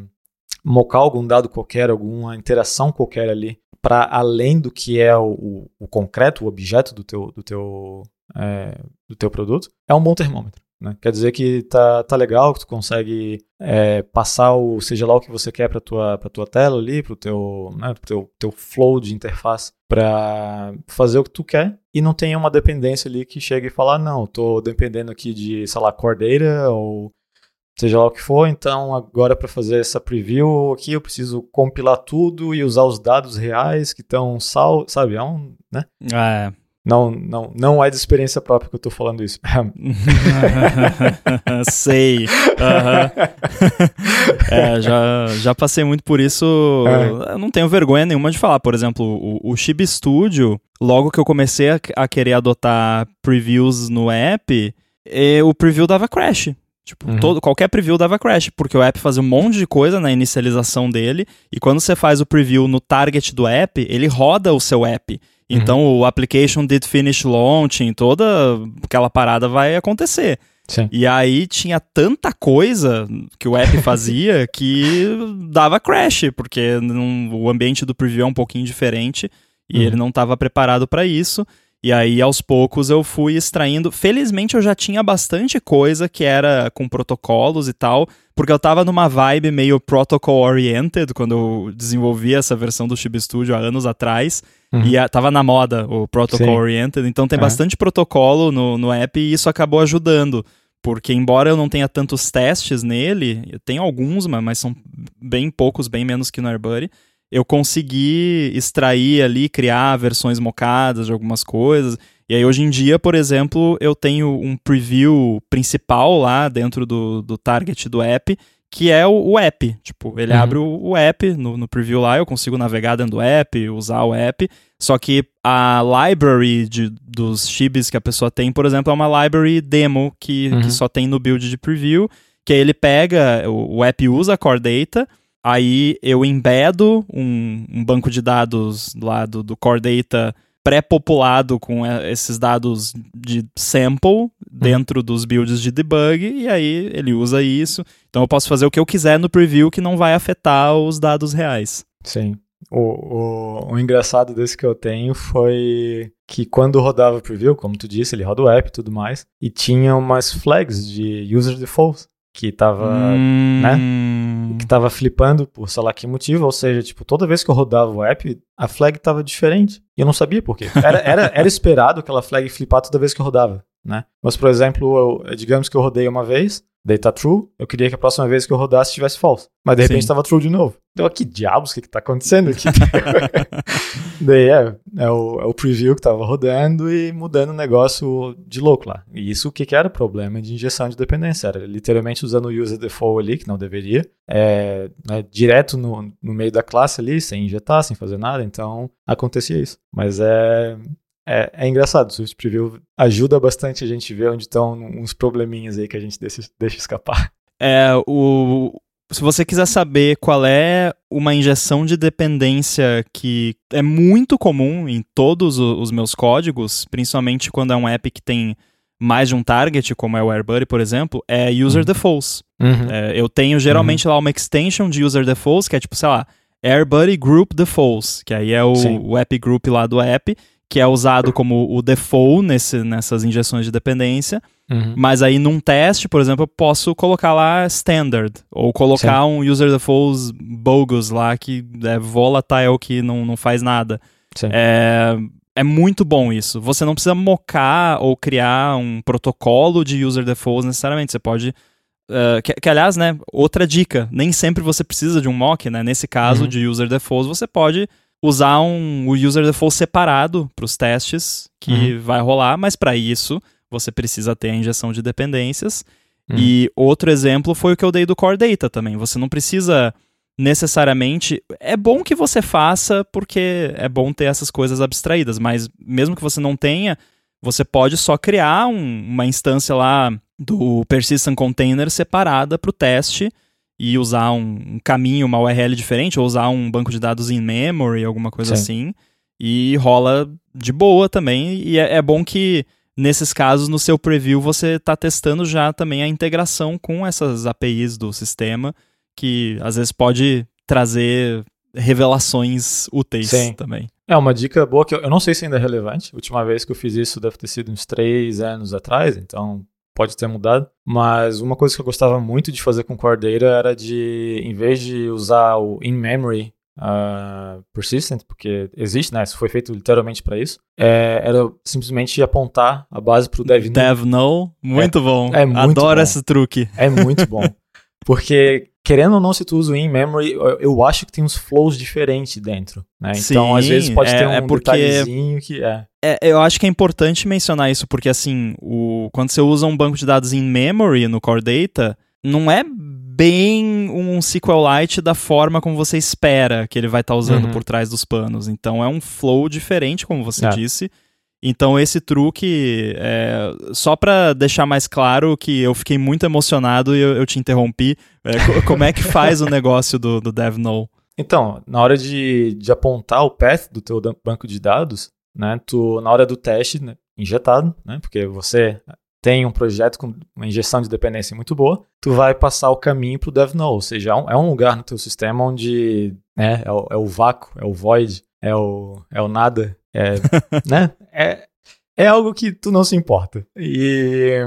mocar algum dado qualquer, alguma interação qualquer ali, para além do que é o, o, o, concreto, o objeto do teu, do teu, é, do teu produto, é um bom termômetro. Né? Quer dizer que tá, tá legal, que tu consegue é, passar o, seja lá o que você quer para tua, pra tua tela ali, para o teu, né, pro teu, teu flow de interface, para fazer o que tu quer e não tenha uma dependência ali que chegue e falar, ah, não, tô dependendo aqui de, sei lá, Core Data ou seja lá o que for, então agora para fazer essa preview aqui eu preciso compilar tudo e usar os dados reais que estão sal, sabe, é um, né? É. Não, não, não é de experiência própria que eu tô falando isso. Sei. é, já, já passei muito por isso. É. Eu não tenho vergonha nenhuma de falar. Por exemplo, o, o Chib Studio, logo que eu comecei a, a querer adotar previews no app, e, o preview dava crash. Tipo, uhum. todo, qualquer preview dava crash, porque o app fazia um monte de coisa na inicialização dele, e quando você faz o preview no target do app, ele roda o seu app. Então uhum. o application did finish launching, toda aquela parada vai acontecer. Sim. E aí tinha tanta coisa que o app fazia que dava crash, porque não, o ambiente do preview é um pouquinho diferente e uhum. ele não estava preparado para isso. E aí, aos poucos, eu fui extraindo. Felizmente, eu já tinha bastante coisa que era com protocolos e tal, porque eu tava numa vibe meio protocol-oriented quando eu desenvolvi essa versão do Chib Studio há anos atrás. Uhum. E a, tava na moda o protocol-oriented, então tem uhum. bastante protocolo no, no app e isso acabou ajudando. Porque, embora eu não tenha tantos testes nele, eu tenho alguns, mas são bem poucos, bem menos que no AirBuddy eu consegui extrair ali, criar versões mocadas de algumas coisas. E aí, hoje em dia, por exemplo, eu tenho um preview principal lá dentro do, do target do app, que é o, o app. Tipo, ele uhum. abre o, o app no, no, preview lá, eu consigo navegar dentro do app, usar o app. Só que a library de, dos chibs que a pessoa tem, por exemplo, é uma library demo que, uhum. que só tem no build de preview, que aí ele pega, o, o app usa a core data, Aí eu embedo um, um banco de dados lá do, do Core Data pré-populado com esses dados de sample dentro dos builds de debug, e aí ele usa isso. Então eu posso fazer o que eu quiser no preview que não vai afetar os dados reais. Sim. O, o, o engraçado desse que eu tenho foi que quando rodava o preview, como tu disse, ele roda o app e tudo mais, e tinha umas flags de user default que tava, hum... né? Que tava flipando por sei lá que motivo, ou seja, tipo, toda vez que eu rodava o app, a flag tava diferente. E eu não sabia por quê. Era, era, era esperado aquela flag flipar toda vez que eu rodava, né? Mas, por exemplo, eu, digamos que eu rodei uma vez, daí tá true, eu queria que a próxima vez que eu rodasse tivesse false. Mas de repente estava true de novo. Então, que diabos, o que, que tá acontecendo aqui? daí é, é o, é o preview que tava rodando e mudando o negócio de louco lá. E isso o que, que era problema de injeção de dependência? Era literalmente usando o user default ali, que não deveria, é, né, direto no, no meio da classe ali, sem injetar, sem fazer nada. Então, acontecia isso. Mas é, é, é, engraçado, o Swift Preview ajuda bastante a gente ver onde estão uns probleminhas aí que a gente deixa, deixa escapar. É, o, se você quiser saber qual é uma injeção de dependência que é muito comum em todos os meus códigos, principalmente quando é um app que tem mais de um target, como é o AirBuddy, por exemplo, é user uhum. defaults. Uhum. É, eu tenho geralmente uhum. lá uma extension de user defaults, que é tipo, sei lá, AirBuddy Group Defaults, que aí é o, o app group lá do app, que é usado como o default nesse, nessas injeções de dependência. Uhum. Mas aí num teste, por exemplo, eu posso colocar lá standard, ou colocar Sim. um user default bogus lá, que é volatile, que não, não faz nada. Sim. É, é muito bom isso. Você não precisa mocar ou criar um protocolo de user defaults necessariamente. Você pode. Uh, que, que, aliás, né, outra dica, nem sempre você precisa de um mock, né? Nesse caso uhum. de user defaults, você pode usar um, o user default separado para os testes que uhum. vai rolar, mas para isso você precisa ter a injeção de dependências. Uhum. E outro exemplo foi o que eu dei do Core Data também. Você não precisa necessariamente. É bom que você faça, porque é bom ter essas coisas abstraídas, mas mesmo que você não tenha, você pode só criar um, uma instância lá do Persistent Container separada para o teste e usar um, um, caminho, uma URL diferente, ou usar um banco de dados in memory, alguma coisa Sim. assim. E rola de boa também. E é, é, bom que, nesses casos, no seu preview, você está testando já também a integração com essas APIs do sistema, que às vezes pode trazer revelações úteis Sim. também. É uma dica boa que eu, eu não sei se ainda é relevante. A última vez que eu fiz isso deve ter sido uns três anos atrás, então pode ter mudado, mas uma coisa que eu gostava muito de fazer com Core Data era de, em vez de usar o in-memory uh, persistent, porque existe, né? Isso foi feito literalmente para isso. É, era simplesmente apontar a base para o dev null. Dev null, muito é, bom. É muito Adoro bom. esse truque. É muito bom. Porque, querendo ou não, se tu usa o in-memory, eu acho que tem uns flows diferentes dentro, né? Então, Sim, às vezes pode é, ter um é porque... detalhezinho que é. é. Eu acho que é importante mencionar isso, porque assim, o... quando você usa um banco de dados in-memory no Core Data, não é bem um SQLite da forma como você espera que ele vai estar tá usando uhum. por trás dos panos. Então é um flow diferente, como você é. disse. Então esse truque, é, só para deixar mais claro que eu fiquei muito emocionado e eu, eu te interrompi, é, como é que faz o negócio do, do? Então, na hora de, de apontar o path do teu banco de dados, né, tu, na hora do teste né, injetado, né, porque você tem um projeto com uma injeção de dependência muito boa, tu vai passar o caminho para o DevNow, ou seja, é um, é um, lugar no teu sistema onde né, é, o, é o vácuo, é o void, é o, é o nada, é, né? É, é algo que tu não se importa. E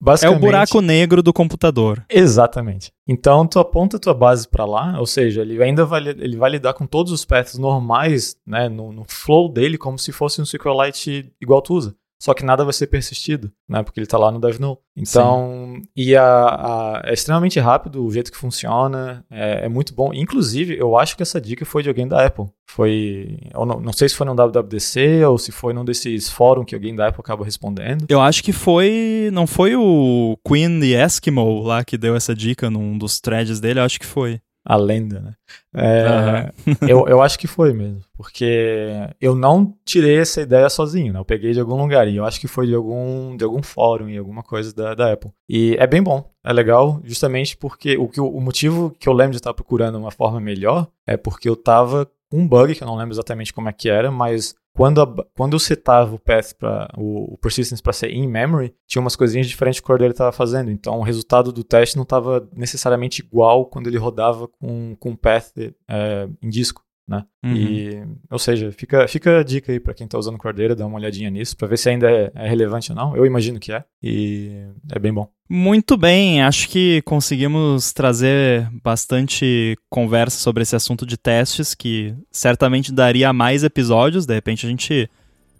basicamente... É o buraco negro do computador. Exatamente. Então tu aponta a tua base para lá, ou seja, ele ainda vai, ele vai lidar com todos os paths normais, né, no, no flow dele, como se fosse um SQLite igual tu usa só que nada vai ser persistido, né? Porque ele está lá no DevNull. Então, Sim. e a, a, é extremamente rápido o jeito que funciona, é, é, muito bom. Inclusive, eu acho que essa dica foi de alguém da Apple. Foi, eu não, não sei se foi no WWDC ou se foi num desses fóruns que alguém da Apple acaba respondendo. Eu acho que foi, não foi o Queen e Eskimo lá que deu essa dica num dos threads dele, eu acho que foi a lenda, né? É, uhum. eu, eu acho que foi mesmo, porque eu não tirei essa ideia sozinho, né? Eu peguei de algum lugar e eu acho que foi de algum, de algum fórum e alguma coisa da, da Apple. E é bem bom, é legal, justamente porque o, que, o motivo que eu lembro de estar procurando uma forma melhor é porque eu estava um bug, que eu não lembro exatamente como é que era, mas quando, a, quando eu setava o path para o, o persistence para ser in memory, tinha umas coisinhas diferentes que o dele estava fazendo. Então o resultado do teste não estava necessariamente igual quando ele rodava com, com path é, em disco né? Uhum. E, ou seja, fica, fica a dica aí para quem está usando Cordeira, dá uma olhadinha nisso para ver se ainda é, é, relevante ou não. Eu imagino que é e é bem bom. Muito bem, acho que conseguimos trazer bastante conversa sobre esse assunto de testes que certamente daria mais episódios. De repente a gente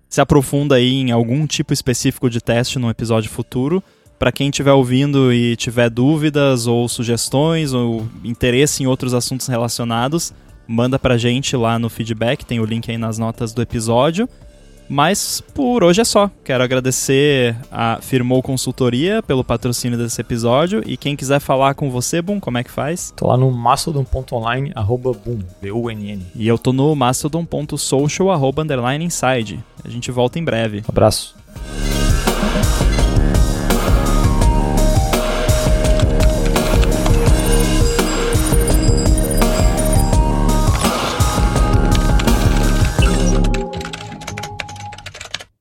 se aprofunda aí em algum tipo específico de teste num episódio futuro. Para quem estiver ouvindo e tiver dúvidas ou sugestões ou interesse em outros assuntos relacionados, manda pra gente lá no feedback, tem o link aí nas notas do episódio. Mas por hoje é só. Quero agradecer a Firmou Consultoria pelo patrocínio desse episódio. E quem quiser falar com você, Boom, como é que faz? Tô lá no mastodon.online, arroba boom, B-U-N-N. E eu tô no mastodon.social, arroba underline inside. A gente volta em breve. abraço.